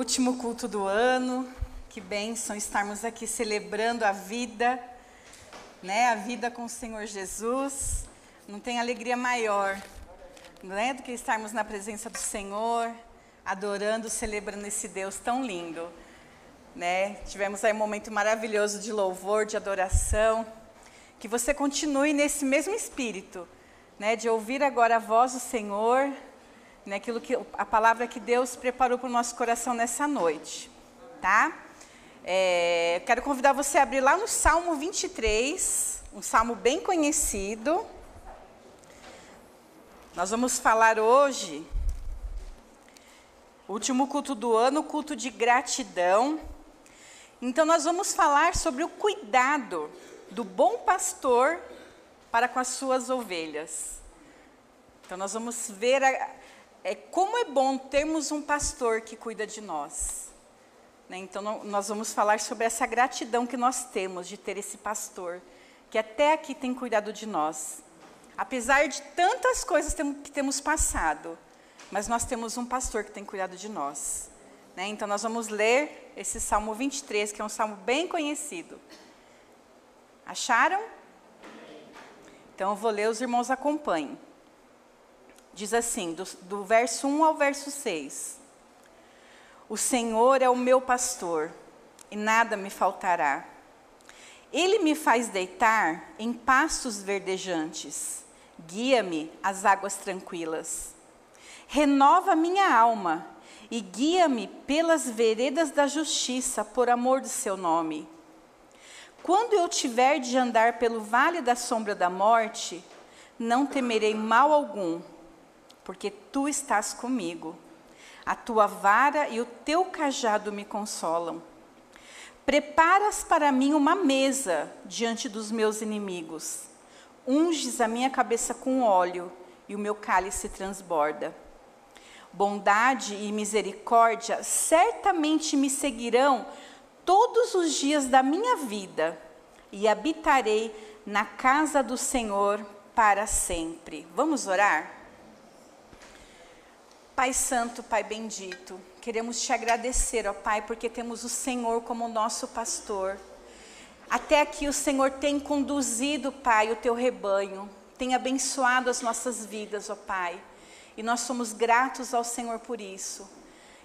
Último culto do ano. Que bênção estarmos aqui celebrando a vida, né? A vida com o Senhor Jesus. Não tem alegria maior, né, do que estarmos na presença do Senhor, adorando, celebrando esse Deus tão lindo, né? Tivemos aí um momento maravilhoso de louvor, de adoração. Que você continue nesse mesmo espírito, né, de ouvir agora a voz do Senhor, né, aquilo que a palavra que Deus preparou para o nosso coração nessa noite, tá? É, quero convidar você a abrir lá no Salmo 23, um salmo bem conhecido. Nós vamos falar hoje, último culto do ano, culto de gratidão. Então, nós vamos falar sobre o cuidado do bom pastor para com as suas ovelhas. Então, nós vamos ver a, é, como é bom termos um pastor que cuida de nós. Né? Então, não, nós vamos falar sobre essa gratidão que nós temos de ter esse pastor, que até aqui tem cuidado de nós. Apesar de tantas coisas que temos passado, mas nós temos um pastor que tem cuidado de nós. Né? Então, nós vamos ler esse Salmo 23, que é um salmo bem conhecido. Acharam? Então, eu vou ler, os irmãos acompanhem. Diz assim, do, do verso 1 ao verso 6. O Senhor é o meu pastor, e nada me faltará. Ele me faz deitar em pastos verdejantes, guia-me às águas tranquilas. Renova minha alma e guia-me pelas veredas da justiça, por amor do seu nome. Quando eu tiver de andar pelo vale da sombra da morte, não temerei mal algum porque tu estás comigo. A tua vara e o teu cajado me consolam. Preparas para mim uma mesa diante dos meus inimigos. Unges a minha cabeça com óleo e o meu cálice transborda. Bondade e misericórdia certamente me seguirão todos os dias da minha vida e habitarei na casa do Senhor para sempre. Vamos orar? Pai Santo, Pai bendito, queremos te agradecer, ó Pai, porque temos o Senhor como nosso pastor. Até aqui o Senhor tem conduzido, Pai, o teu rebanho, tem abençoado as nossas vidas, ó Pai. E nós somos gratos ao Senhor por isso.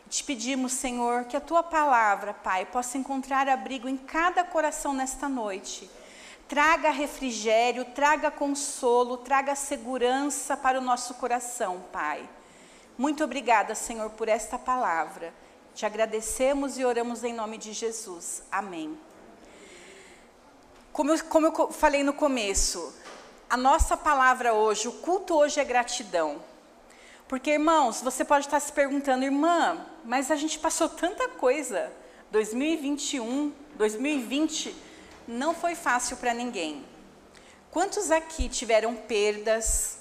Te pedimos, Senhor, que a tua palavra, Pai, possa encontrar abrigo em cada coração nesta noite. Traga refrigério, traga consolo, traga segurança para o nosso coração, Pai. Muito obrigada, Senhor, por esta palavra. Te agradecemos e oramos em nome de Jesus. Amém. Como eu, como eu falei no começo, a nossa palavra hoje, o culto hoje é gratidão. Porque, irmãos, você pode estar se perguntando, irmã, mas a gente passou tanta coisa. 2021, 2020 não foi fácil para ninguém. Quantos aqui tiveram perdas,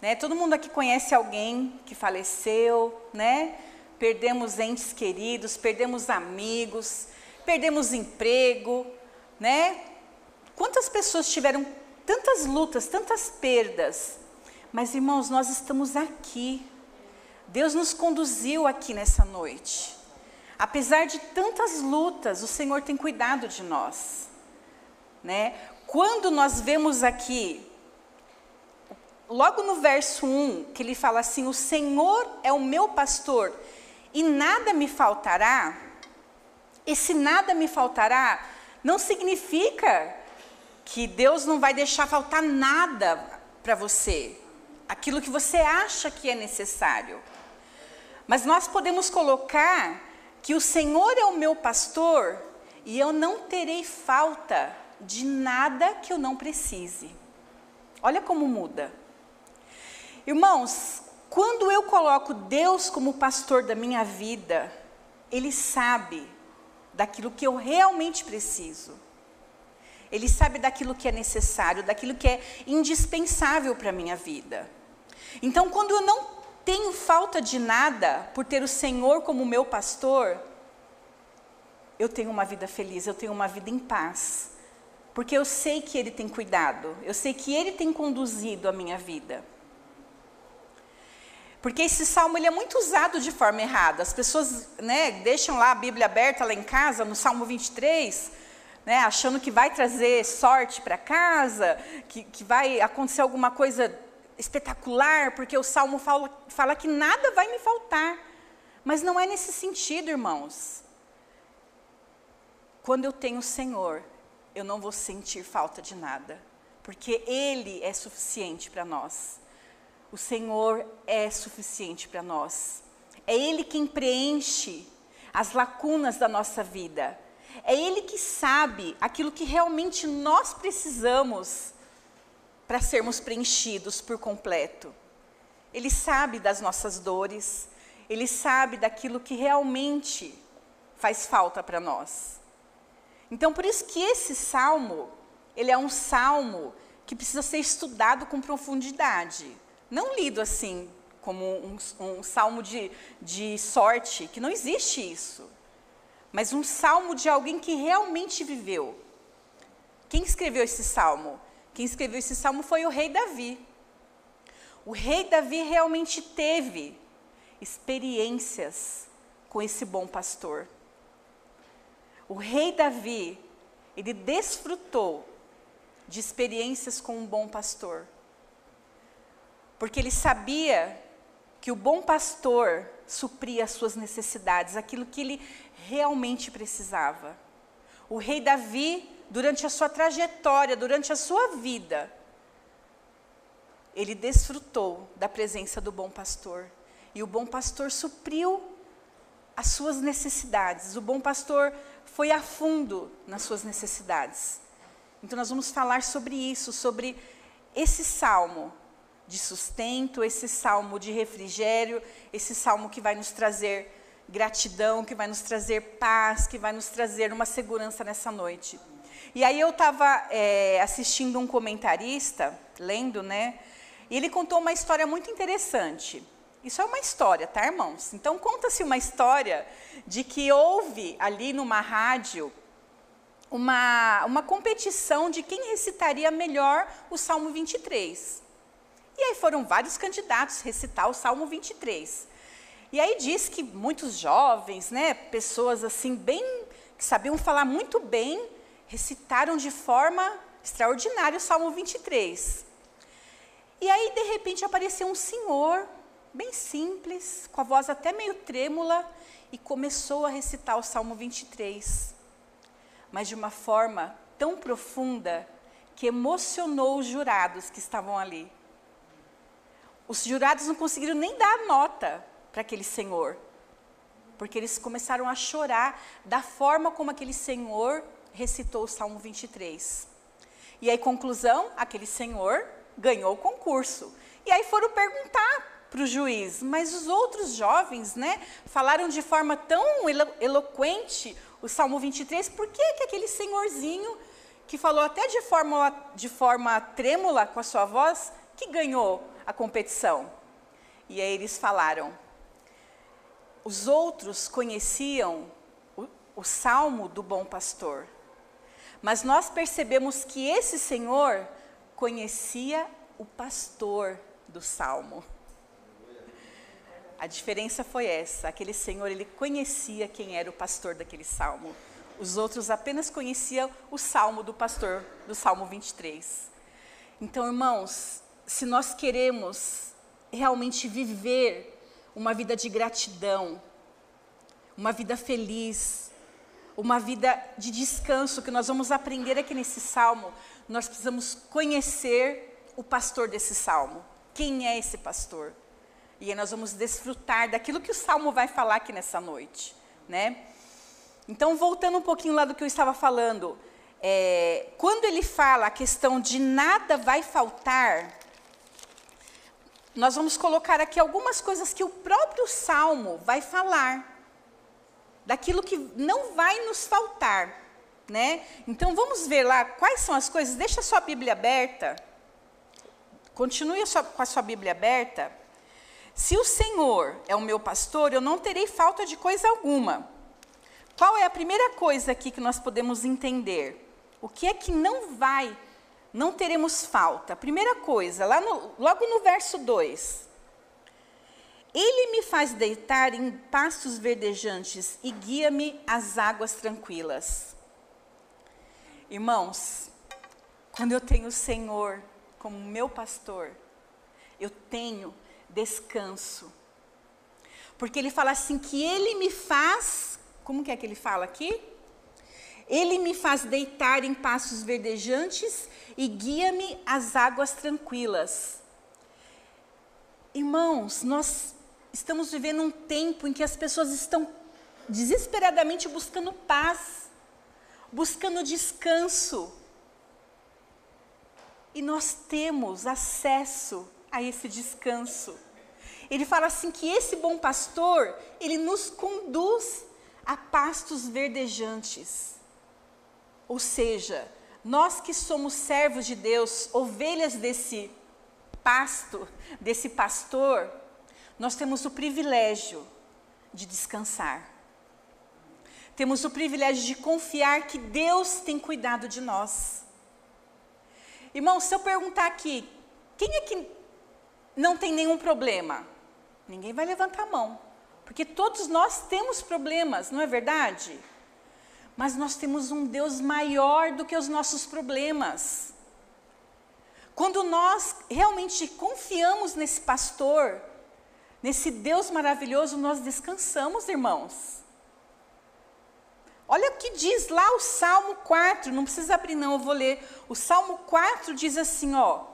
né? Todo mundo aqui conhece alguém que faleceu, né? Perdemos entes queridos, perdemos amigos, perdemos emprego, né? Quantas pessoas tiveram tantas lutas, tantas perdas? Mas irmãos, nós estamos aqui. Deus nos conduziu aqui nessa noite. Apesar de tantas lutas, o Senhor tem cuidado de nós, né? Quando nós vemos aqui logo no verso 1, que ele fala assim: O Senhor é o meu pastor e nada me faltará. Esse nada me faltará não significa que Deus não vai deixar faltar nada para você, aquilo que você acha que é necessário. Mas nós podemos colocar que o Senhor é o meu pastor e eu não terei falta de nada que eu não precise. Olha como muda. Irmãos, quando eu coloco Deus como pastor da minha vida, Ele sabe daquilo que eu realmente preciso. Ele sabe daquilo que é necessário, daquilo que é indispensável para a minha vida. Então, quando eu não tenho falta de nada por ter o Senhor como meu pastor, eu tenho uma vida feliz, eu tenho uma vida em paz. Porque eu sei que Ele tem cuidado, eu sei que Ele tem conduzido a minha vida. Porque esse salmo ele é muito usado de forma errada. As pessoas né, deixam lá a Bíblia aberta lá em casa, no Salmo 23, né, achando que vai trazer sorte para casa, que, que vai acontecer alguma coisa espetacular, porque o Salmo fala, fala que nada vai me faltar. Mas não é nesse sentido, irmãos. Quando eu tenho o Senhor, eu não vou sentir falta de nada, porque Ele é suficiente para nós. O Senhor é suficiente para nós. É Ele quem preenche as lacunas da nossa vida. É Ele que sabe aquilo que realmente nós precisamos para sermos preenchidos por completo. Ele sabe das nossas dores, Ele sabe daquilo que realmente faz falta para nós. Então, por isso que esse salmo, ele é um salmo que precisa ser estudado com profundidade. Não lido assim, como um, um salmo de, de sorte, que não existe isso. Mas um salmo de alguém que realmente viveu. Quem escreveu esse salmo? Quem escreveu esse salmo foi o rei Davi. O rei Davi realmente teve experiências com esse bom pastor. O rei Davi, ele desfrutou de experiências com um bom pastor. Porque ele sabia que o bom pastor supria as suas necessidades, aquilo que ele realmente precisava. O rei Davi durante a sua trajetória, durante a sua vida, ele desfrutou da presença do bom pastor. E o bom pastor supriu as suas necessidades. O bom pastor foi a fundo nas suas necessidades. Então, nós vamos falar sobre isso, sobre esse salmo de sustento, esse salmo de refrigério, esse salmo que vai nos trazer gratidão, que vai nos trazer paz, que vai nos trazer uma segurança nessa noite. E aí eu estava é, assistindo um comentarista, lendo, né? E ele contou uma história muito interessante. Isso é uma história, tá, irmãos? Então conta-se uma história de que houve ali numa rádio uma, uma competição de quem recitaria melhor o Salmo 23. E aí foram vários candidatos recitar o Salmo 23. E aí diz que muitos jovens, né, pessoas assim bem que sabiam falar muito bem, recitaram de forma extraordinária o Salmo 23. E aí, de repente, apareceu um senhor, bem simples, com a voz até meio trêmula, e começou a recitar o Salmo 23. Mas de uma forma tão profunda que emocionou os jurados que estavam ali. Os jurados não conseguiram nem dar nota para aquele senhor, porque eles começaram a chorar da forma como aquele senhor recitou o Salmo 23. E aí, conclusão, aquele senhor ganhou o concurso. E aí foram perguntar para o juiz, mas os outros jovens, né, falaram de forma tão elo eloquente o Salmo 23, por que, que aquele senhorzinho, que falou até de forma, de forma trêmula com a sua voz, que ganhou a competição? E aí eles falaram, os outros conheciam o, o Salmo do Bom Pastor, mas nós percebemos que esse Senhor conhecia o pastor do salmo. A diferença foi essa, aquele Senhor, ele conhecia quem era o pastor daquele salmo. Os outros apenas conheciam o salmo do pastor, do Salmo 23. Então, irmãos, se nós queremos realmente viver uma vida de gratidão, uma vida feliz, uma vida de descanso que nós vamos aprender aqui nesse salmo, nós precisamos conhecer o pastor desse salmo. Quem é esse pastor? E aí nós vamos desfrutar daquilo que o salmo vai falar aqui nessa noite, né? Então, voltando um pouquinho lá do que eu estava falando, é, quando ele fala a questão de nada vai faltar, nós vamos colocar aqui algumas coisas que o próprio salmo vai falar daquilo que não vai nos faltar, né? Então vamos ver lá quais são as coisas. Deixa a sua Bíblia aberta. Continue a sua, com a sua Bíblia aberta. Se o Senhor é o meu pastor, eu não terei falta de coisa alguma. Qual é a primeira coisa aqui que nós podemos entender? O que é que não vai, não teremos falta? Primeira coisa, lá no, logo no verso 2. Ele me faz deitar em pastos verdejantes e guia-me às águas tranquilas. Irmãos, quando eu tenho o Senhor como meu pastor, eu tenho descanso. Porque ele fala assim que ele me faz, como que é que ele fala aqui? Ele me faz deitar em pastos verdejantes e guia-me às águas tranquilas. Irmãos, nós estamos vivendo um tempo em que as pessoas estão desesperadamente buscando paz, buscando descanso. E nós temos acesso a esse descanso. Ele fala assim que esse bom pastor, ele nos conduz a pastos verdejantes. Ou seja, nós que somos servos de Deus, ovelhas desse pasto, desse pastor, nós temos o privilégio de descansar. Temos o privilégio de confiar que Deus tem cuidado de nós. Irmão, se eu perguntar aqui, quem é que não tem nenhum problema? Ninguém vai levantar a mão, porque todos nós temos problemas, não é verdade? Mas nós temos um Deus maior do que os nossos problemas. Quando nós realmente confiamos nesse pastor, Nesse Deus maravilhoso nós descansamos, irmãos. Olha o que diz lá o Salmo 4, não precisa abrir não, eu vou ler. O Salmo 4 diz assim, ó: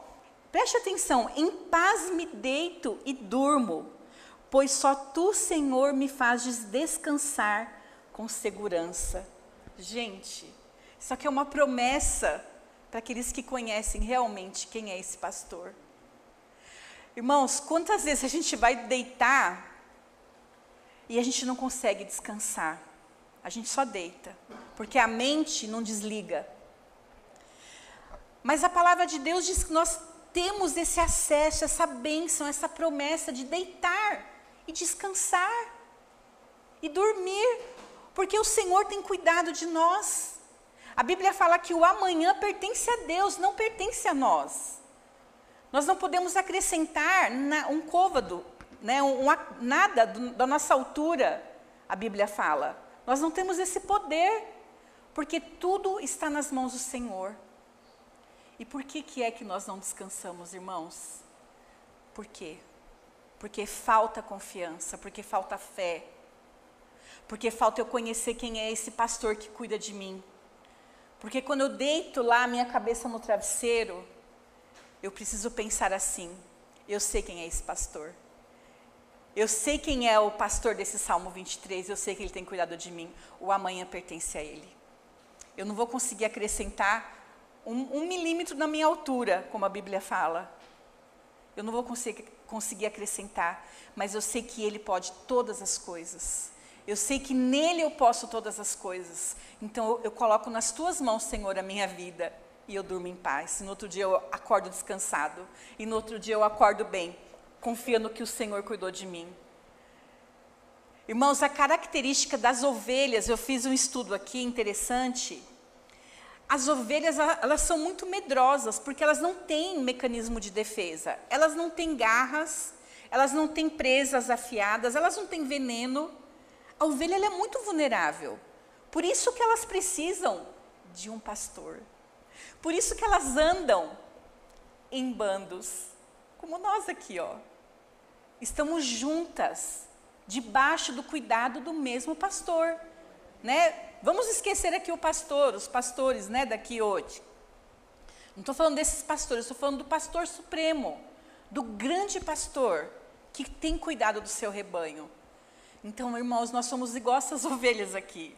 Preste atenção, em paz me deito e durmo, pois só tu, Senhor, me fazes descansar com segurança. Gente, isso aqui é uma promessa para aqueles que conhecem realmente quem é esse pastor. Irmãos, quantas vezes a gente vai deitar e a gente não consegue descansar? A gente só deita, porque a mente não desliga. Mas a palavra de Deus diz que nós temos esse acesso, essa bênção, essa promessa de deitar e descansar e dormir, porque o Senhor tem cuidado de nós. A Bíblia fala que o amanhã pertence a Deus, não pertence a nós. Nós não podemos acrescentar na, um côvado, né, um, um, nada do, da nossa altura, a Bíblia fala. Nós não temos esse poder, porque tudo está nas mãos do Senhor. E por que, que é que nós não descansamos, irmãos? Por quê? Porque falta confiança, porque falta fé, porque falta eu conhecer quem é esse pastor que cuida de mim. Porque quando eu deito lá a minha cabeça no travesseiro, eu preciso pensar assim: eu sei quem é esse pastor. Eu sei quem é o pastor desse Salmo 23, eu sei que ele tem cuidado de mim. O amanhã pertence a ele. Eu não vou conseguir acrescentar um, um milímetro na minha altura, como a Bíblia fala. Eu não vou conseguir, conseguir acrescentar, mas eu sei que ele pode todas as coisas. Eu sei que nele eu posso todas as coisas. Então eu, coloco nas tuas mãos, Senhor, a minha vida e eu durmo em paz. E no outro dia eu acordo descansado. E no outro dia eu acordo bem, confiando que o Senhor cuidou de mim. Irmãos, a característica das ovelhas, eu fiz um estudo aqui interessante. As ovelhas, elas são muito medrosas, porque elas não têm mecanismo de defesa. Elas não têm garras, elas não têm presas afiadas, elas não têm veneno. A ovelha é muito vulnerável. Por isso que elas precisam de um pastor. Por isso que elas andam em bandos, como nós aqui, ó. Estamos juntas, debaixo do cuidado do mesmo pastor, né? Vamos esquecer aqui o pastor, os pastores, né, daqui hoje. Não estou falando desses pastores, estou falando do pastor supremo, do grande pastor que tem cuidado do seu rebanho. Então, irmãos, nós somos igual essas ovelhas aqui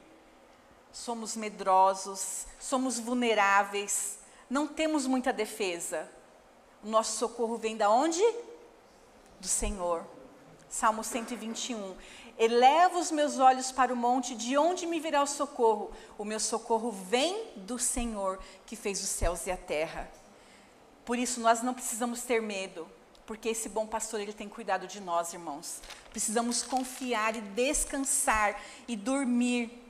somos medrosos, somos vulneráveis, não temos muita defesa. O nosso socorro vem da onde? Do Senhor. Salmo 121. Eleva os meus olhos para o monte, de onde me virá o socorro? O meu socorro vem do Senhor, que fez os céus e a terra. Por isso nós não precisamos ter medo, porque esse bom pastor ele tem cuidado de nós, irmãos. Precisamos confiar e descansar e dormir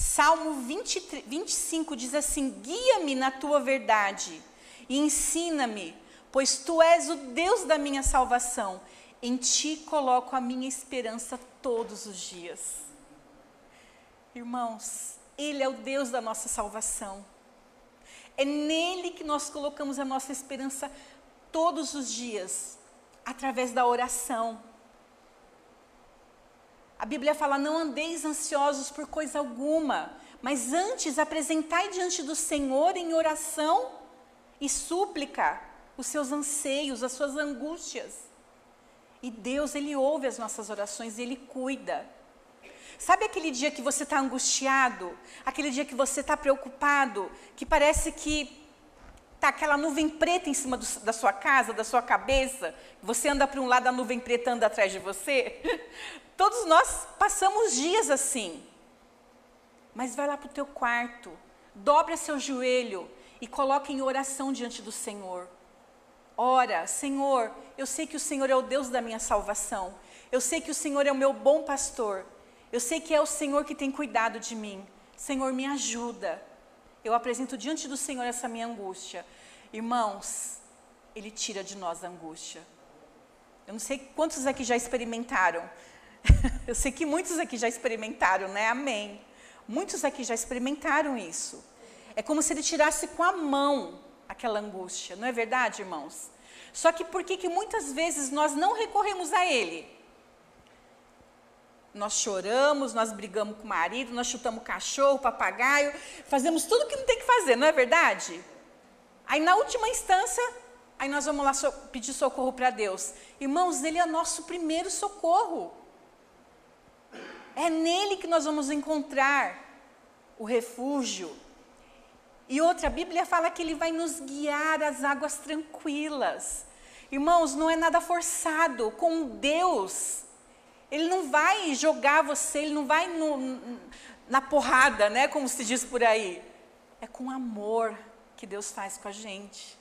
Salmo 20, 25 diz assim: Guia-me na tua verdade e ensina-me, pois tu és o Deus da minha salvação. Em ti coloco a minha esperança todos os dias. Irmãos, Ele é o Deus da nossa salvação. É nele que nós colocamos a nossa esperança todos os dias, através da oração. A Bíblia fala: não andeis ansiosos por coisa alguma, mas antes apresentai diante do Senhor em oração e súplica os seus anseios, as suas angústias. E Deus, Ele ouve as nossas orações Ele cuida. Sabe aquele dia que você está angustiado? Aquele dia que você está preocupado? Que parece que está aquela nuvem preta em cima do, da sua casa, da sua cabeça? Você anda para um lado, a nuvem preta anda atrás de você? Todos nós passamos dias assim. Mas vai lá para o teu quarto, dobra seu joelho e coloca em oração diante do Senhor. Ora, Senhor, eu sei que o Senhor é o Deus da minha salvação. Eu sei que o Senhor é o meu bom pastor. Eu sei que é o Senhor que tem cuidado de mim. Senhor, me ajuda. Eu apresento diante do Senhor essa minha angústia. Irmãos, Ele tira de nós a angústia. Eu não sei quantos aqui já experimentaram. Eu sei que muitos aqui já experimentaram, né? Amém. Muitos aqui já experimentaram isso. É como se ele tirasse com a mão aquela angústia, não é verdade, irmãos? Só que por que, que muitas vezes nós não recorremos a ele? Nós choramos, nós brigamos com o marido, nós chutamos cachorro, papagaio, fazemos tudo que não tem que fazer, não é verdade? Aí na última instância, aí nós vamos lá so pedir socorro para Deus. Irmãos, Ele é nosso primeiro socorro. É nele que nós vamos encontrar o refúgio. E outra, a Bíblia fala que ele vai nos guiar às águas tranquilas. Irmãos, não é nada forçado. Com Deus, Ele não vai jogar você, Ele não vai no, na porrada, né? Como se diz por aí. É com amor que Deus faz com a gente.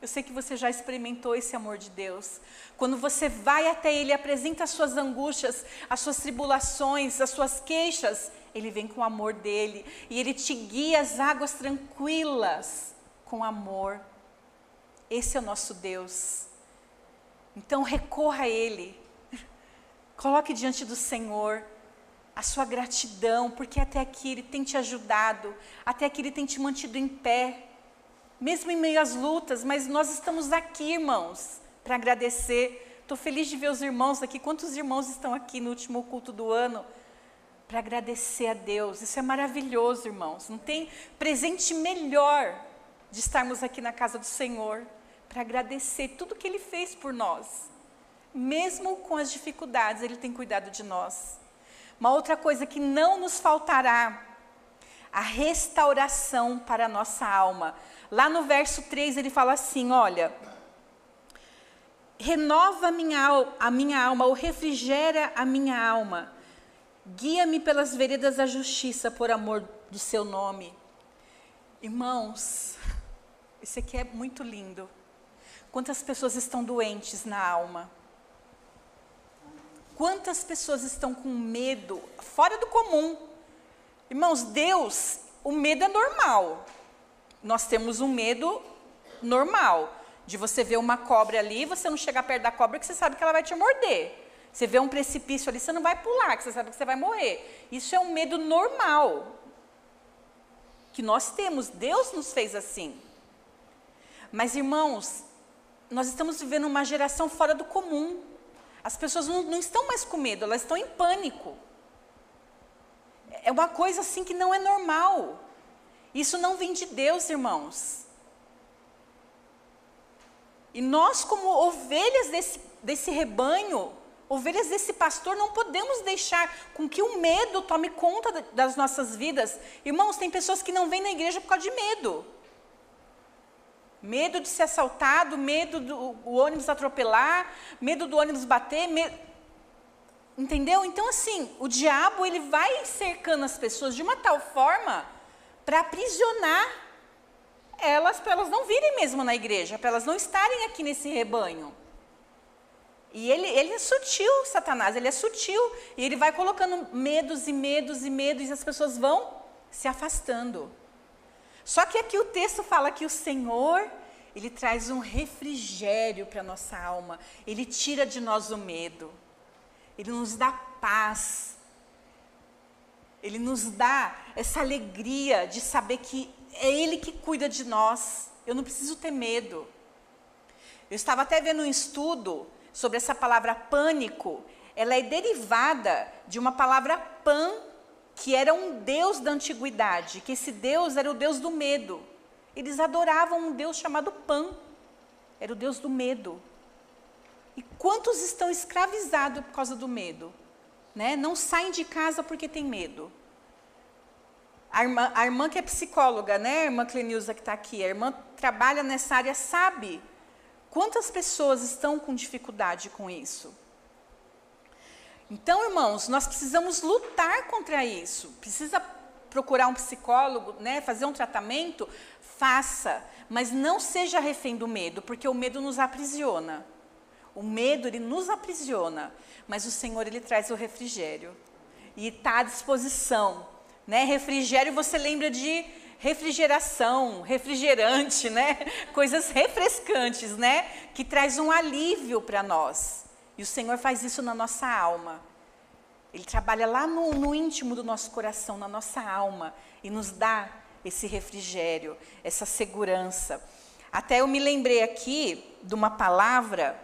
Eu sei que você já experimentou esse amor de Deus. Quando você vai até Ele, apresenta as suas angústias, as suas tribulações, as suas queixas, Ele vem com o amor dele e Ele te guia às águas tranquilas com amor. Esse é o nosso Deus. Então recorra a Ele. Coloque diante do Senhor a sua gratidão, porque até aqui Ele tem te ajudado, até aqui Ele tem te mantido em pé mesmo em meio às lutas, mas nós estamos aqui, irmãos, para agradecer. Estou feliz de ver os irmãos aqui. Quantos irmãos estão aqui no último culto do ano? Para agradecer a Deus. Isso é maravilhoso, irmãos. Não tem presente melhor de estarmos aqui na casa do Senhor para agradecer tudo que Ele fez por nós. Mesmo com as dificuldades, Ele tem cuidado de nós. Uma outra coisa que não nos faltará, a restauração para a nossa alma. Lá no verso 3 ele fala assim: olha, renova minha, a minha alma, ou refrigera a minha alma, guia-me pelas veredas da justiça por amor do seu nome. Irmãos, isso aqui é muito lindo. Quantas pessoas estão doentes na alma? Quantas pessoas estão com medo fora do comum? Irmãos, Deus, o medo é normal nós temos um medo normal de você ver uma cobra ali, você não chegar perto da cobra que você sabe que ela vai te morder. Você vê um precipício ali, você não vai pular, que você sabe que você vai morrer. Isso é um medo normal que nós temos. Deus nos fez assim. Mas irmãos, nós estamos vivendo uma geração fora do comum. As pessoas não, não estão mais com medo, elas estão em pânico. É uma coisa assim que não é normal. Isso não vem de Deus, irmãos. E nós, como ovelhas desse, desse rebanho, ovelhas desse pastor, não podemos deixar com que o medo tome conta das nossas vidas. Irmãos, tem pessoas que não vêm na igreja por causa de medo. Medo de ser assaltado, medo do ônibus atropelar, medo do ônibus bater, entendeu? Então assim, o diabo ele vai cercando as pessoas de uma tal forma para aprisionar elas, para elas não virem mesmo na igreja, para elas não estarem aqui nesse rebanho. E ele, ele é sutil, Satanás, ele é sutil. E ele vai colocando medos e medos e medos, e as pessoas vão se afastando. Só que aqui o texto fala que o Senhor, ele traz um refrigério para a nossa alma, ele tira de nós o medo, ele nos dá paz, ele nos dá essa alegria de saber que é Ele que cuida de nós, eu não preciso ter medo. Eu estava até vendo um estudo sobre essa palavra pânico, ela é derivada de uma palavra pan, que era um deus da antiguidade, que esse deus era o deus do medo. Eles adoravam um Deus chamado Pan. Era o Deus do medo. E quantos estão escravizados por causa do medo? Né? Não saem de casa porque tem medo. A irmã, a irmã que é psicóloga, né? a irmã Clenilza que está aqui, a irmã trabalha nessa área, sabe quantas pessoas estão com dificuldade com isso. Então, irmãos, nós precisamos lutar contra isso. Precisa procurar um psicólogo, né, fazer um tratamento, faça, mas não seja refém do medo, porque o medo nos aprisiona. O medo ele nos aprisiona, mas o Senhor ele traz o refrigério e está à disposição, né? Refrigério você lembra de refrigeração, refrigerante, né? Coisas refrescantes, né? Que traz um alívio para nós. E o Senhor faz isso na nossa alma. Ele trabalha lá no, no íntimo do nosso coração, na nossa alma, e nos dá esse refrigério, essa segurança. Até eu me lembrei aqui de uma palavra,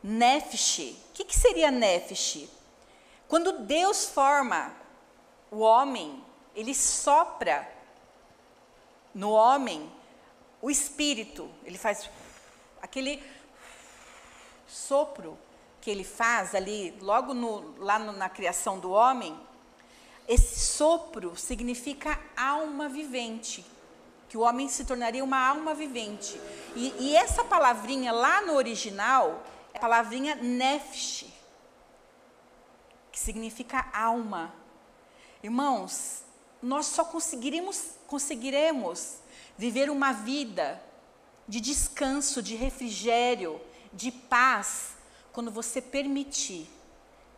nefesh. O que, que seria nefesh? Quando Deus forma o homem, ele sopra no homem o espírito, ele faz aquele sopro que ele faz ali, logo no, lá no, na criação do homem, esse sopro significa alma vivente, que o homem se tornaria uma alma vivente. E, e essa palavrinha lá no original é a palavrinha nefesh, que significa alma. Irmãos, nós só conseguiremos, conseguiremos viver uma vida de descanso, de refrigério, de paz, quando você permitir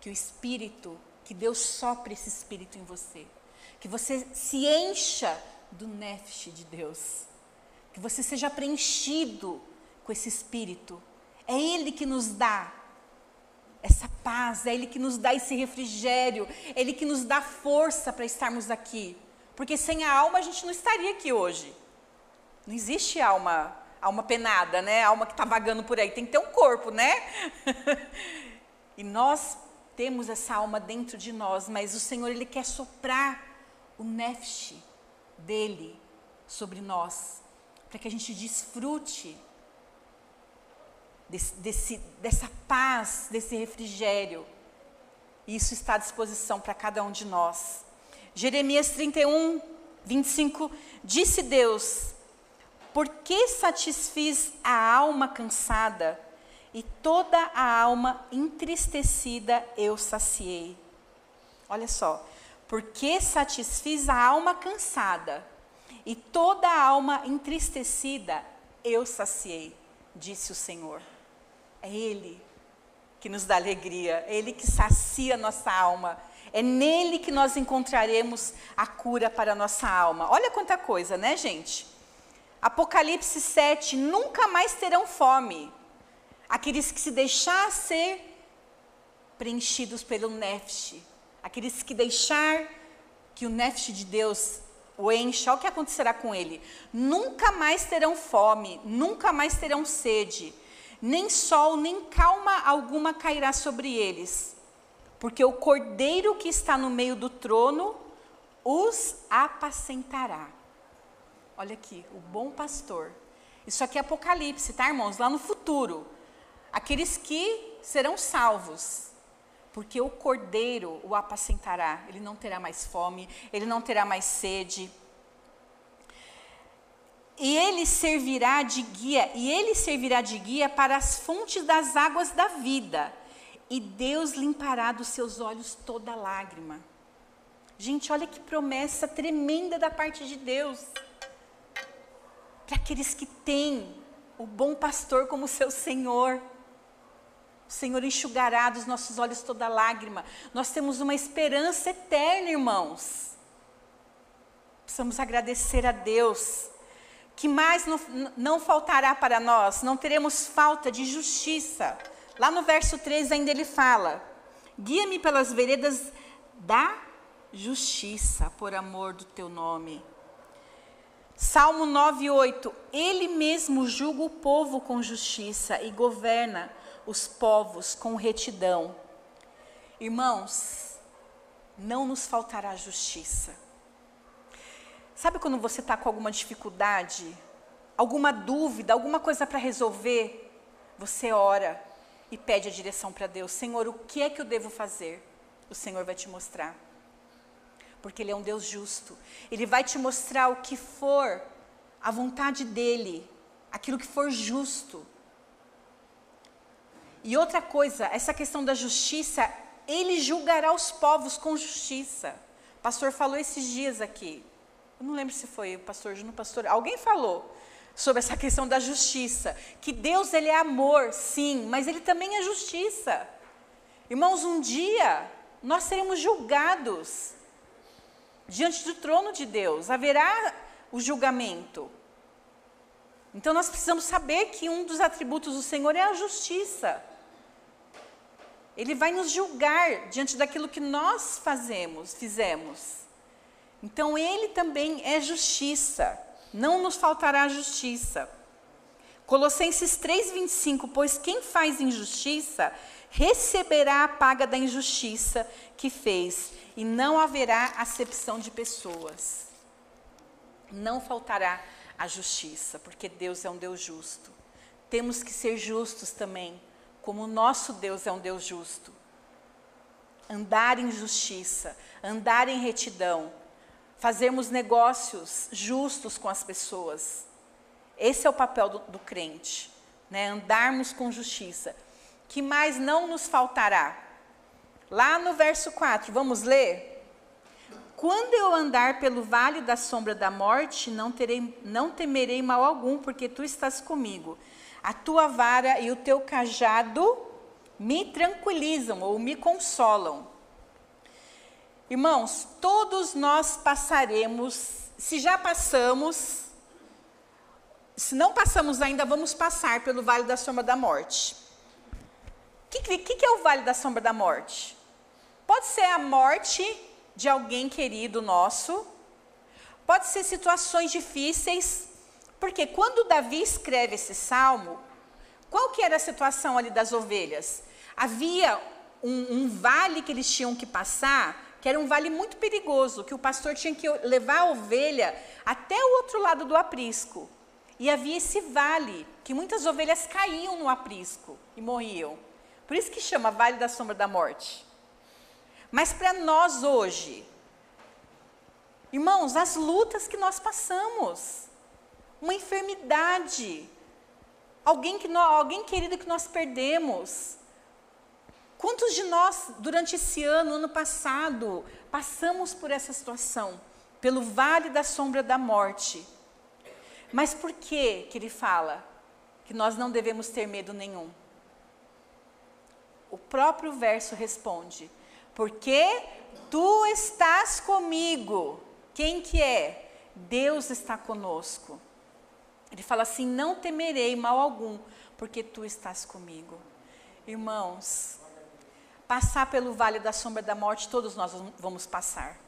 que o Espírito, que Deus sopre esse Espírito em você, que você se encha do nefesh de Deus, que você seja preenchido com esse Espírito. É Ele que nos dá essa paz, é Ele que nos dá esse refrigério, é Ele que nos dá força para estarmos aqui. Porque sem a alma a gente não estaria aqui hoje. Não existe alma alma penada, né? Alma que está vagando por aí. Tem que ter um corpo, né? e nós temos essa alma dentro de nós, mas o Senhor ele quer soprar o nefesh dele sobre nós, para que a gente desfrute desse, desse, dessa paz, desse refrigério. E isso está à disposição para cada um de nós. Jeremias 31, 25, disse Deus: por que satisfiz a alma cansada e toda a alma entristecida eu saciei? Olha só, porque satisfiz a alma cansada e toda a alma entristecida eu saciei, disse o Senhor. É Ele que nos dá alegria, é Ele que sacia nossa alma. É nele que nós encontraremos a cura para a nossa alma. Olha quanta coisa, né, gente? Apocalipse 7, nunca mais terão fome. Aqueles que se deixar ser preenchidos pelo nefesh, aqueles que deixar que o nefesh de Deus o encha, o que acontecerá com ele? Nunca mais terão fome, nunca mais terão sede, nem sol, nem calma alguma cairá sobre eles, porque o cordeiro que está no meio do trono os apacentará. Olha aqui, o bom pastor. Isso aqui é Apocalipse, tá, irmãos? Lá no futuro. Aqueles que serão salvos. Porque o cordeiro o apacentará. Ele não terá mais fome, ele não terá mais sede. E ele servirá de guia, e ele servirá de guia para as fontes das águas da vida. E Deus limpará dos seus olhos toda lágrima. Gente, olha que promessa tremenda da parte de Deus para aqueles que têm o bom pastor como seu Senhor. O Senhor enxugará dos nossos olhos toda lágrima. Nós temos uma esperança eterna, irmãos. Precisamos agradecer a Deus que mais não, não faltará para nós, não teremos falta de justiça. Lá no verso 3 ainda ele fala: Guia-me pelas veredas da justiça, por amor do teu nome. Salmo 9:8 Ele mesmo julga o povo com justiça e governa os povos com retidão. Irmãos, não nos faltará justiça. Sabe quando você está com alguma dificuldade, alguma dúvida, alguma coisa para resolver? Você ora e pede a direção para Deus: Senhor, o que é que eu devo fazer? O Senhor vai te mostrar porque Ele é um Deus justo. Ele vai te mostrar o que for a vontade dEle, aquilo que for justo. E outra coisa, essa questão da justiça, Ele julgará os povos com justiça. O pastor falou esses dias aqui. Eu não lembro se foi o pastor Juno, pastor. Alguém falou sobre essa questão da justiça, que Deus ele é amor, sim, mas ele também é justiça. Irmãos, um dia nós seremos julgados diante do trono de Deus, haverá o julgamento. Então nós precisamos saber que um dos atributos do Senhor é a justiça. Ele vai nos julgar diante daquilo que nós fazemos, fizemos. Então ele também é justiça. Não nos faltará justiça. Colossenses 3:25, pois quem faz injustiça receberá a paga da injustiça que fez, e não haverá acepção de pessoas. Não faltará a justiça, porque Deus é um Deus justo. Temos que ser justos também, como o nosso Deus é um Deus justo. Andar em justiça, andar em retidão, fazermos negócios justos com as pessoas. Esse é o papel do, do crente, né? andarmos com justiça. Que mais não nos faltará? Lá no verso 4, vamos ler? Quando eu andar pelo vale da sombra da morte, não, terei, não temerei mal algum, porque tu estás comigo. A tua vara e o teu cajado me tranquilizam ou me consolam. Irmãos, todos nós passaremos, se já passamos, se não passamos ainda, vamos passar pelo vale da sombra da morte. O que, que, que é o vale da sombra da morte? Pode ser a morte de alguém querido nosso, pode ser situações difíceis, porque quando Davi escreve esse salmo, qual que era a situação ali das ovelhas? Havia um, um vale que eles tinham que passar, que era um vale muito perigoso, que o pastor tinha que levar a ovelha até o outro lado do aprisco. E havia esse vale, que muitas ovelhas caíam no aprisco e morriam. Por isso que chama Vale da Sombra da Morte. Mas para nós hoje, irmãos, as lutas que nós passamos, uma enfermidade, alguém, que nós, alguém querido que nós perdemos. Quantos de nós, durante esse ano, ano passado, passamos por essa situação, pelo vale da sombra da morte? Mas por que que ele fala que nós não devemos ter medo nenhum? O próprio verso responde: porque tu estás comigo. Quem que é? Deus está conosco. Ele fala assim: não temerei mal algum, porque tu estás comigo. Irmãos, passar pelo vale da sombra da morte, todos nós vamos passar.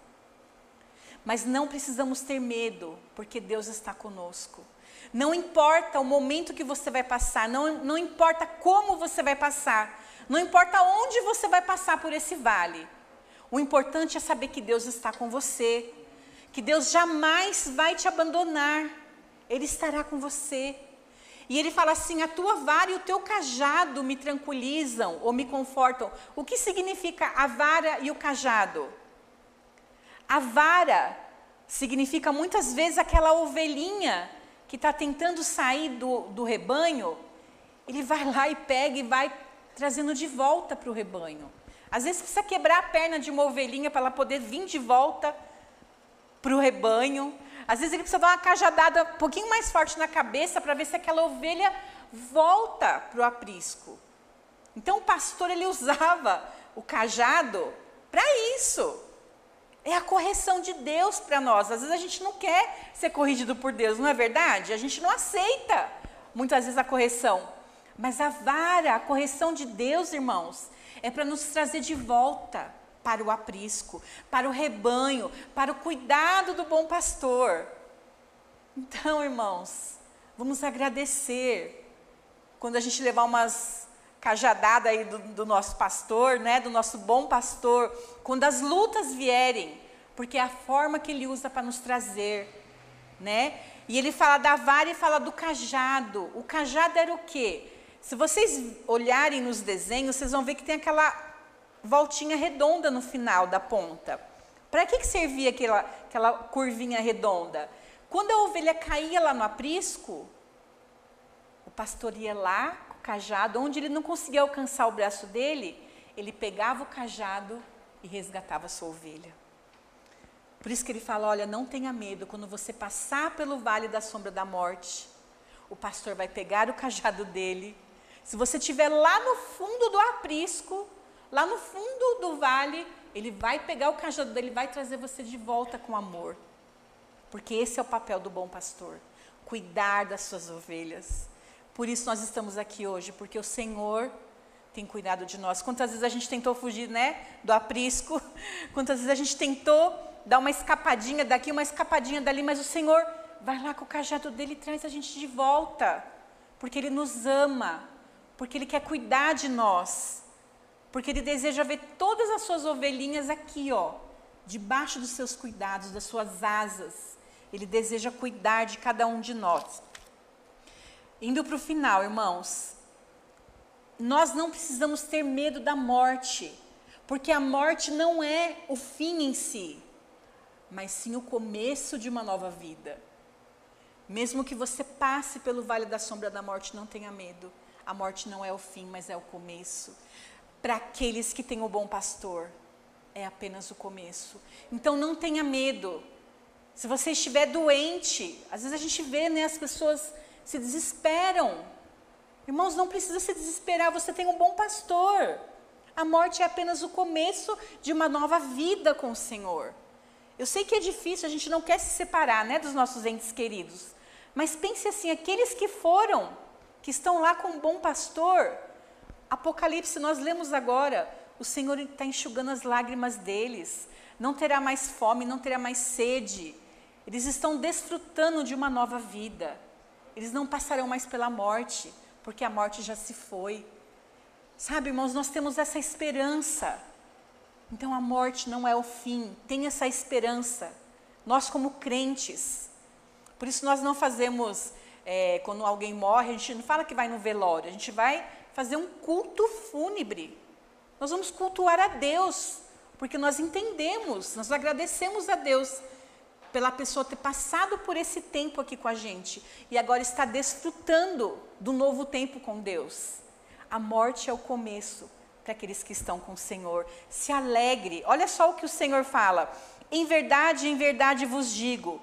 Mas não precisamos ter medo, porque Deus está conosco. Não importa o momento que você vai passar, não, não importa como você vai passar, não importa onde você vai passar por esse vale. O importante é saber que Deus está com você, que Deus jamais vai te abandonar. Ele estará com você. E ele fala assim: a tua vara e o teu cajado me tranquilizam ou me confortam. O que significa a vara e o cajado? A vara significa muitas vezes aquela ovelhinha que está tentando sair do, do rebanho, ele vai lá e pega e vai trazendo de volta para o rebanho. Às vezes precisa quebrar a perna de uma ovelhinha para ela poder vir de volta para o rebanho. Às vezes ele precisa dar uma cajadada um pouquinho mais forte na cabeça para ver se aquela ovelha volta para o aprisco. Então o pastor ele usava o cajado para isso. É a correção de Deus para nós. Às vezes a gente não quer ser corrigido por Deus, não é verdade? A gente não aceita muitas vezes a correção. Mas a vara, a correção de Deus, irmãos, é para nos trazer de volta para o aprisco, para o rebanho, para o cuidado do bom pastor. Então, irmãos, vamos agradecer quando a gente levar umas cajadadas aí do, do, nosso pastor, né, do nosso bom pastor, quando as lutas vierem, porque é a forma que ele usa para nos trazer, né? E ele fala da vara e fala do cajado. O cajado era o quê? Se vocês olharem nos desenhos, vocês vão ver que tem aquela voltinha redonda no final da ponta. Para que, que servia aquela, aquela curvinha redonda? Quando a ovelha caía lá no aprisco, o pastor ia lá com o cajado, onde ele não conseguia alcançar o braço dele, ele pegava o cajado e resgatava a sua ovelha. Por isso que ele fala: olha, não tenha medo, quando você passar pelo vale da sombra da morte, o pastor vai pegar o cajado dele. Se você estiver lá no fundo do aprisco, lá no fundo do vale, ele vai pegar o cajado dele, vai trazer você de volta com amor. Porque esse é o papel do bom pastor, cuidar das suas ovelhas. Por isso nós estamos aqui hoje, porque o Senhor tem cuidado de nós. Quantas vezes a gente tentou fugir, né, do aprisco? Quantas vezes a gente tentou dar uma escapadinha daqui, uma escapadinha dali, mas o Senhor vai lá com o cajado dele e traz a gente de volta, porque ele nos ama, porque ele quer cuidar de nós. Porque ele deseja ver todas as suas ovelhinhas aqui, ó, debaixo dos seus cuidados, das suas asas. Ele deseja cuidar de cada um de nós. Indo para o final, irmãos, nós não precisamos ter medo da morte, porque a morte não é o fim em si, mas sim o começo de uma nova vida. Mesmo que você passe pelo vale da sombra da morte, não tenha medo. A morte não é o fim, mas é o começo para aqueles que têm o bom pastor. É apenas o começo. Então não tenha medo. Se você estiver doente, às vezes a gente vê, né, as pessoas se desesperam. Irmãos, não precisa se desesperar, você tem um bom pastor. A morte é apenas o começo de uma nova vida com o Senhor. Eu sei que é difícil, a gente não quer se separar, né, dos nossos entes queridos. Mas pense assim, aqueles que foram, que estão lá com um bom pastor, Apocalipse, nós lemos agora, o Senhor está enxugando as lágrimas deles. Não terá mais fome, não terá mais sede. Eles estão desfrutando de uma nova vida. Eles não passarão mais pela morte, porque a morte já se foi. Sabe, irmãos, nós temos essa esperança. Então a morte não é o fim, tem essa esperança. Nós, como crentes, por isso nós não fazemos, é, quando alguém morre, a gente não fala que vai no velório, a gente vai fazer um culto fúnebre. Nós vamos cultuar a Deus, porque nós entendemos, nós agradecemos a Deus pela pessoa ter passado por esse tempo aqui com a gente e agora está desfrutando do novo tempo com Deus. A morte é o começo para aqueles que estão com o Senhor. Se alegre. Olha só o que o Senhor fala. Em verdade, em verdade vos digo: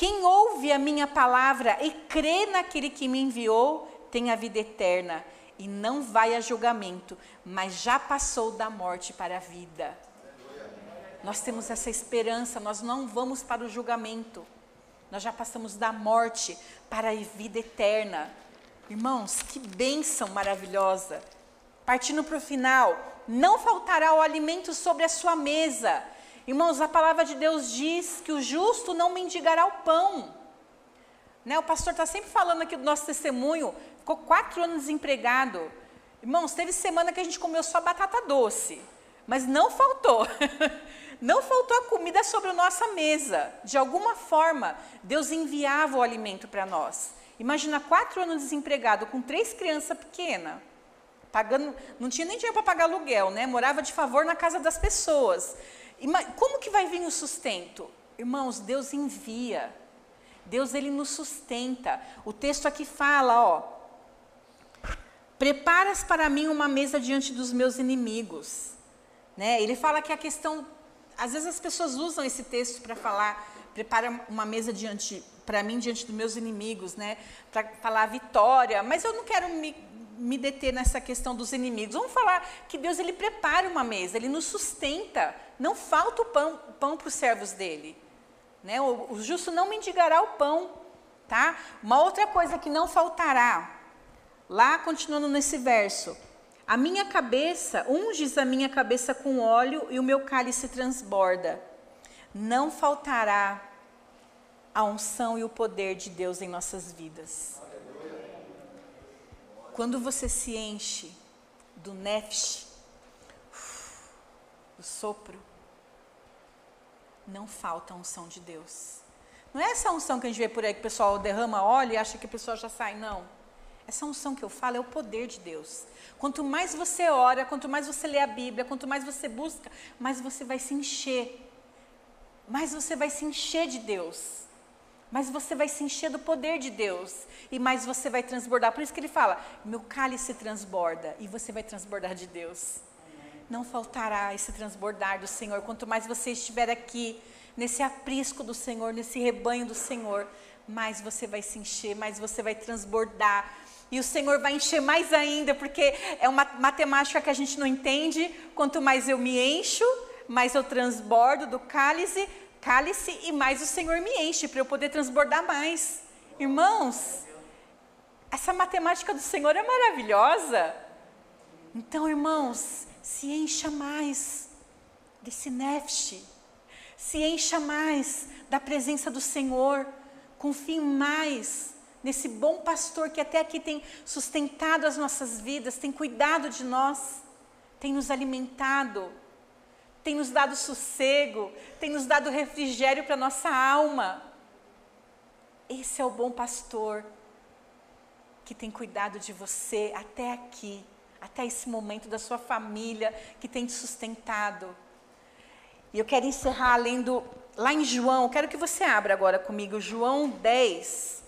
quem ouve a minha palavra e crê naquele que me enviou, tem a vida eterna e não vai a julgamento, mas já passou da morte para a vida. Nós temos essa esperança, nós não vamos para o julgamento. Nós já passamos da morte para a vida eterna. Irmãos, que bênção maravilhosa. Partindo para o final, não faltará o alimento sobre a sua mesa. Irmãos, a palavra de Deus diz que o justo não mendigará o pão. Né? O pastor está sempre falando aqui do nosso testemunho, ficou quatro anos desempregado. Irmãos, teve semana que a gente comeu só batata doce, mas não faltou. não faltou a comida sobre a nossa mesa. De alguma forma, Deus enviava o alimento para nós. Imagina quatro anos desempregado com três crianças pequenas. Pagando, não tinha nem dinheiro para pagar aluguel, né? Morava de favor na casa das pessoas. Como que vai vir o sustento? Irmãos, Deus envia. Deus ele nos sustenta. O texto aqui fala, ó, Preparas para mim uma mesa diante dos meus inimigos. Né? Ele fala que a questão, às vezes as pessoas usam esse texto para falar, prepara uma mesa diante para mim diante dos meus inimigos, né? Para falar vitória, mas eu não quero me, me deter nessa questão dos inimigos. Vamos falar que Deus ele prepara uma mesa, ele nos sustenta. Não falta o pão, para os servos dele. Né? O, o justo não mendigará o pão. Tá? Uma outra coisa que não faltará, lá continuando nesse verso, a minha cabeça, unges a minha cabeça com óleo e o meu cálice transborda. Não faltará a unção e o poder de Deus em nossas vidas. Quando você se enche do nefsh, do sopro, não falta a unção de Deus. Não é essa unção que a gente vê por aí que o pessoal derrama óleo e acha que a pessoa já sai, não. Essa unção que eu falo é o poder de Deus. Quanto mais você ora, quanto mais você lê a Bíblia, quanto mais você busca, mais você vai se encher. Mais você vai se encher de Deus. Mais você vai se encher do poder de Deus. E mais você vai transbordar. Por isso que ele fala: meu cálice transborda. E você vai transbordar de Deus. Não faltará esse transbordar do Senhor. Quanto mais você estiver aqui, nesse aprisco do Senhor, nesse rebanho do Senhor, mais você vai se encher, mais você vai transbordar. E o Senhor vai encher mais ainda, porque é uma matemática que a gente não entende. Quanto mais eu me encho, mais eu transbordo do cálice, cálice e mais o Senhor me enche para eu poder transbordar mais. Irmãos, essa matemática do Senhor é maravilhosa. Então, irmãos, se encha mais desse nefte se encha mais da presença do Senhor, confie mais nesse bom pastor que até aqui tem sustentado as nossas vidas, tem cuidado de nós, tem nos alimentado, tem nos dado sossego, tem nos dado refrigério para nossa alma. Esse é o bom pastor que tem cuidado de você até aqui, até esse momento da sua família, que tem te sustentado. E eu quero encerrar lendo lá em João, quero que você abra agora comigo, João 10.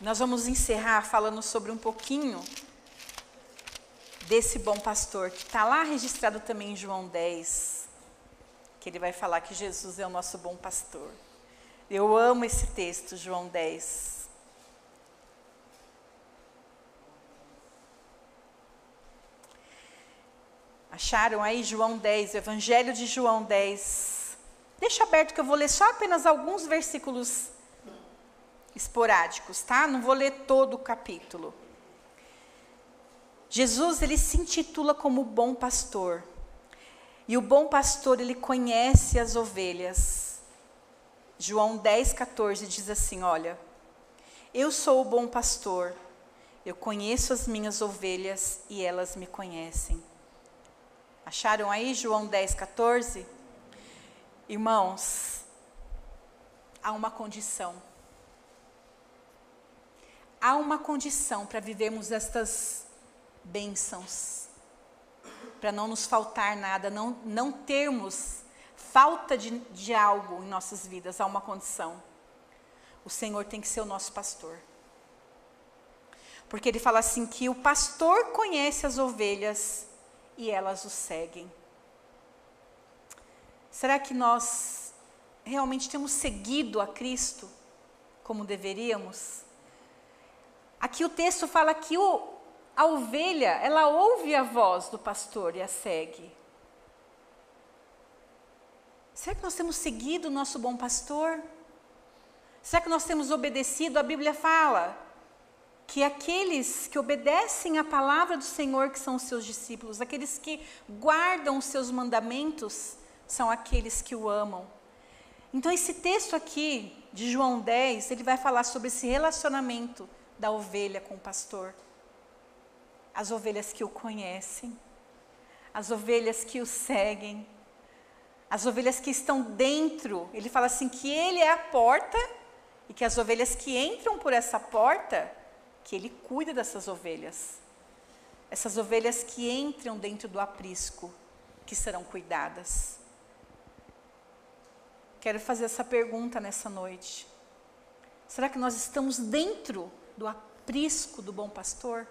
Nós vamos encerrar falando sobre um pouquinho desse bom pastor, que está lá registrado também em João 10, que ele vai falar que Jesus é o nosso bom pastor. Eu amo esse texto, João 10. Acharam aí João 10, o Evangelho de João 10. Deixa aberto que eu vou ler só apenas alguns versículos esporádicos, tá? Não vou ler todo o capítulo. Jesus, ele se intitula como bom pastor. E o bom pastor, ele conhece as ovelhas. João 10, 14 diz assim: Olha, eu sou o bom pastor, eu conheço as minhas ovelhas e elas me conhecem. Acharam aí João 10, 14? Irmãos, há uma condição. Há uma condição para vivermos estas bênçãos, para não nos faltar nada, não, não termos falta de, de algo em nossas vidas, há uma condição. O Senhor tem que ser o nosso pastor. Porque ele fala assim que o pastor conhece as ovelhas e elas o seguem. Será que nós realmente temos seguido a Cristo como deveríamos? Aqui o texto fala que o, a ovelha, ela ouve a voz do pastor e a segue. Será que nós temos seguido o nosso bom pastor? Será que nós temos obedecido? A Bíblia fala que aqueles que obedecem à palavra do Senhor, que são os seus discípulos, aqueles que guardam os seus mandamentos, são aqueles que o amam. Então, esse texto aqui, de João 10, ele vai falar sobre esse relacionamento da ovelha com o pastor. As ovelhas que o conhecem, as ovelhas que o seguem, as ovelhas que estão dentro. Ele fala assim que ele é a porta e que as ovelhas que entram por essa porta que ele cuida dessas ovelhas. Essas ovelhas que entram dentro do aprisco, que serão cuidadas. Quero fazer essa pergunta nessa noite. Será que nós estamos dentro do aprisco do bom pastor?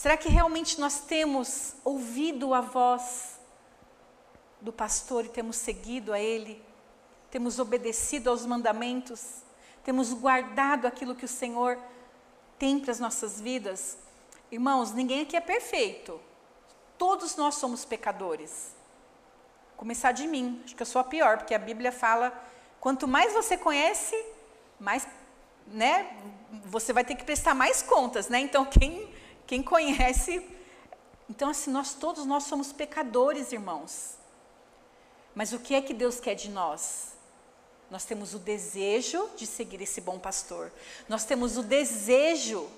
Será que realmente nós temos ouvido a voz do pastor e temos seguido a ele? Temos obedecido aos mandamentos? temos guardado aquilo que o Senhor tem para as nossas vidas, irmãos, ninguém aqui é perfeito. Todos nós somos pecadores. Começar de mim, acho que eu sou a pior, porque a Bíblia fala: quanto mais você conhece, mais, né, você vai ter que prestar mais contas, né? Então quem quem conhece, então assim, nós todos nós somos pecadores, irmãos. Mas o que é que Deus quer de nós? Nós temos o desejo de seguir esse bom pastor. Nós temos o desejo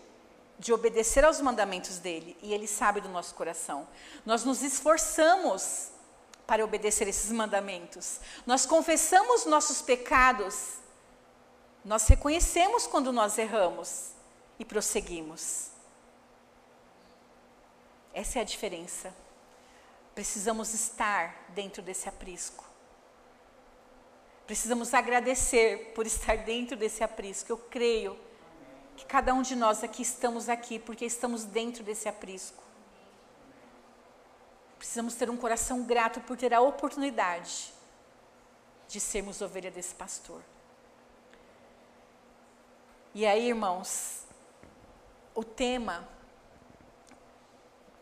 de obedecer aos mandamentos dele, e ele sabe do nosso coração. Nós nos esforçamos para obedecer esses mandamentos. Nós confessamos nossos pecados. Nós reconhecemos quando nós erramos e prosseguimos. Essa é a diferença. Precisamos estar dentro desse aprisco. Precisamos agradecer por estar dentro desse aprisco. Eu creio que cada um de nós aqui estamos aqui porque estamos dentro desse aprisco. Precisamos ter um coração grato por ter a oportunidade de sermos ovelha desse pastor. E aí, irmãos, o tema.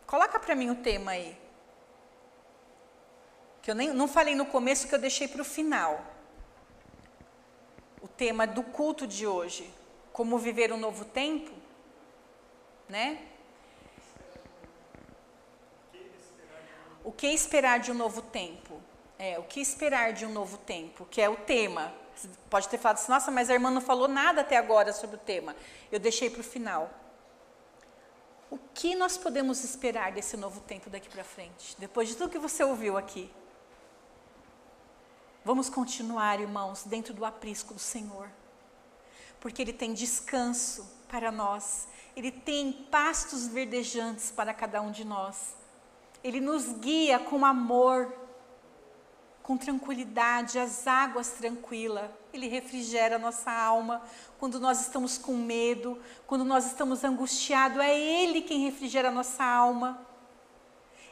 Coloca para mim o tema aí. Que eu nem, não falei no começo, que eu deixei para o final. O tema do culto de hoje. Como viver um novo tempo. Né? O que esperar de um novo tempo? É, o que esperar de um novo tempo, que é o tema. Você pode ter falado assim, nossa, mas a irmã não falou nada até agora sobre o tema. Eu deixei para o final. O que nós podemos esperar desse novo tempo daqui para frente? Depois de tudo que você ouviu aqui. Vamos continuar, irmãos, dentro do aprisco do Senhor. Porque Ele tem descanso para nós. Ele tem pastos verdejantes para cada um de nós. Ele nos guia com amor, com tranquilidade, as águas tranquilas. Ele refrigera a nossa alma quando nós estamos com medo, quando nós estamos angustiados. É Ele quem refrigera a nossa alma.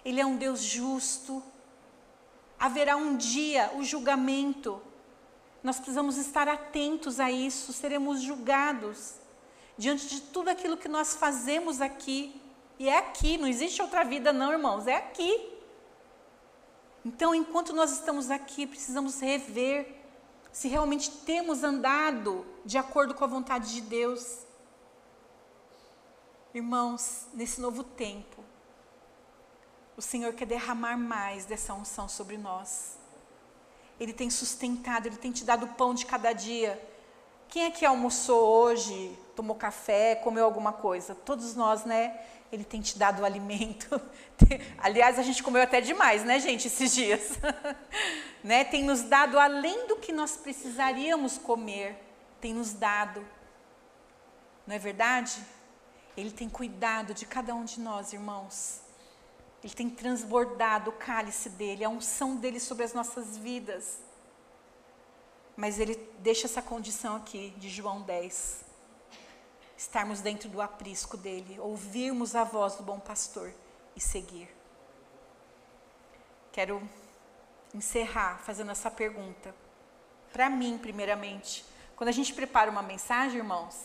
Ele é um Deus justo. Haverá um dia o julgamento. Nós precisamos estar atentos a isso, seremos julgados diante de tudo aquilo que nós fazemos aqui. E é aqui, não existe outra vida, não, irmãos, é aqui. Então, enquanto nós estamos aqui, precisamos rever se realmente temos andado de acordo com a vontade de Deus. Irmãos, nesse novo tempo, o Senhor quer derramar mais dessa unção sobre nós. Ele tem sustentado, Ele tem te dado o pão de cada dia. Quem é que almoçou hoje, tomou café, comeu alguma coisa? Todos nós, né? Ele tem te dado o alimento. Aliás, a gente comeu até demais, né, gente, esses dias. né? Tem nos dado além do que nós precisaríamos comer. Tem nos dado. Não é verdade? Ele tem cuidado de cada um de nós, irmãos. Ele tem transbordado o cálice dele, a unção dele sobre as nossas vidas. Mas ele deixa essa condição aqui de João 10 estarmos dentro do aprisco dele, ouvirmos a voz do bom pastor e seguir. Quero encerrar fazendo essa pergunta. Para mim, primeiramente, quando a gente prepara uma mensagem, irmãos,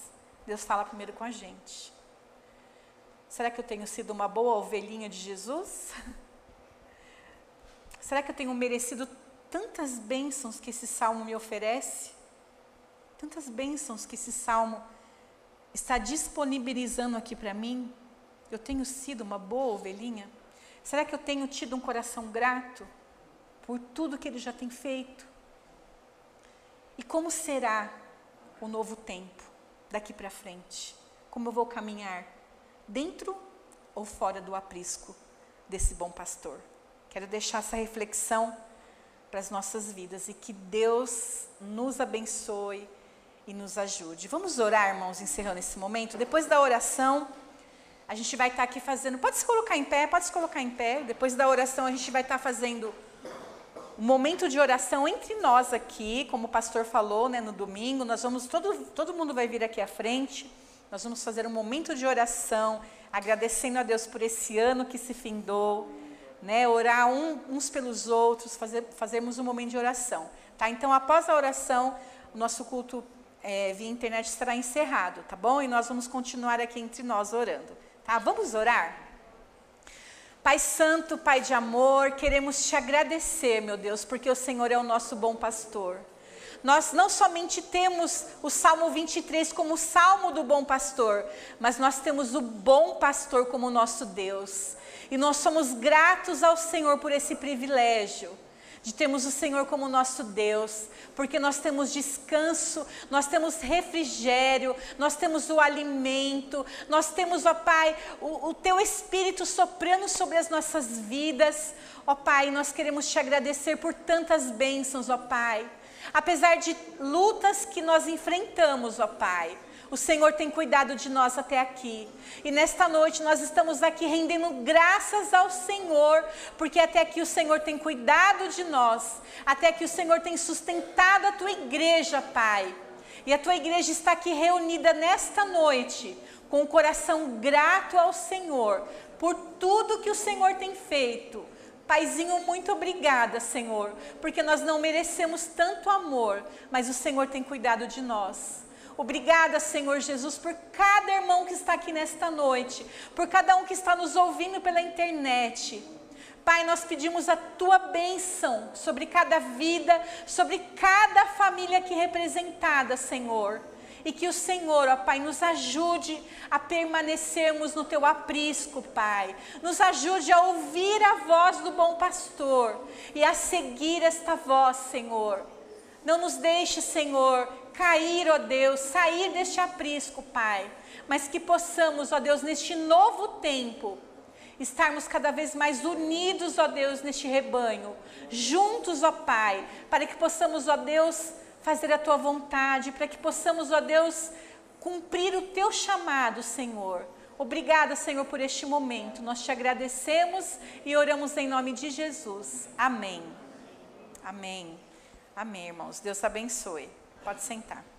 Deus fala primeiro com a gente. Será que eu tenho sido uma boa ovelhinha de Jesus? Será que eu tenho merecido tantas bênçãos que esse salmo me oferece? Tantas bênçãos que esse salmo está disponibilizando aqui para mim? Eu tenho sido uma boa ovelhinha? Será que eu tenho tido um coração grato por tudo que ele já tem feito? E como será o novo tempo daqui para frente? Como eu vou caminhar? Dentro ou fora do aprisco desse bom pastor? Quero deixar essa reflexão para as nossas vidas e que Deus nos abençoe e nos ajude. Vamos orar, irmãos, encerrando esse momento. Depois da oração, a gente vai estar aqui fazendo. Pode se colocar em pé, pode se colocar em pé. Depois da oração, a gente vai estar fazendo um momento de oração entre nós aqui, como o pastor falou, né, no domingo. Nós vamos todo todo mundo vai vir aqui à frente. Nós vamos fazer um momento de oração, agradecendo a Deus por esse ano que se findou, né? Orar um, uns pelos outros, fazer fazermos um momento de oração, tá? Então, após a oração, o nosso culto é, via internet estará encerrado, tá bom? E nós vamos continuar aqui entre nós orando, tá? Vamos orar? Pai Santo, Pai de amor, queremos te agradecer, meu Deus, porque o Senhor é o nosso bom pastor. Nós não somente temos o Salmo 23 como o salmo do bom pastor, mas nós temos o bom pastor como nosso Deus. E nós somos gratos ao Senhor por esse privilégio de termos o Senhor como nosso Deus, porque nós temos descanso, nós temos refrigério, nós temos o alimento, nós temos, ó Pai, o, o Teu Espírito soprando sobre as nossas vidas. Ó Pai, nós queremos te agradecer por tantas bênçãos, ó Pai. Apesar de lutas que nós enfrentamos, ó Pai, o Senhor tem cuidado de nós até aqui. E nesta noite nós estamos aqui rendendo graças ao Senhor, porque até aqui o Senhor tem cuidado de nós, até aqui o Senhor tem sustentado a tua igreja, Pai. E a tua igreja está aqui reunida nesta noite, com o coração grato ao Senhor, por tudo que o Senhor tem feito. Paizinho, muito obrigada, Senhor, porque nós não merecemos tanto amor, mas o Senhor tem cuidado de nós. Obrigada, Senhor Jesus, por cada irmão que está aqui nesta noite, por cada um que está nos ouvindo pela internet. Pai, nós pedimos a tua bênção sobre cada vida, sobre cada família aqui representada, Senhor. E que o Senhor, ó Pai, nos ajude a permanecermos no teu aprisco, Pai. Nos ajude a ouvir a voz do bom pastor e a seguir esta voz, Senhor. Não nos deixe, Senhor, cair, ó Deus, sair deste aprisco, Pai, mas que possamos, ó Deus, neste novo tempo, estarmos cada vez mais unidos, ó Deus, neste rebanho, juntos, ó Pai, para que possamos, ó Deus, fazer a tua vontade, para que possamos, ó Deus, cumprir o teu chamado, Senhor. Obrigada, Senhor, por este momento. Nós te agradecemos e oramos em nome de Jesus. Amém. Amém. Amém, irmãos. Deus abençoe. Pode sentar.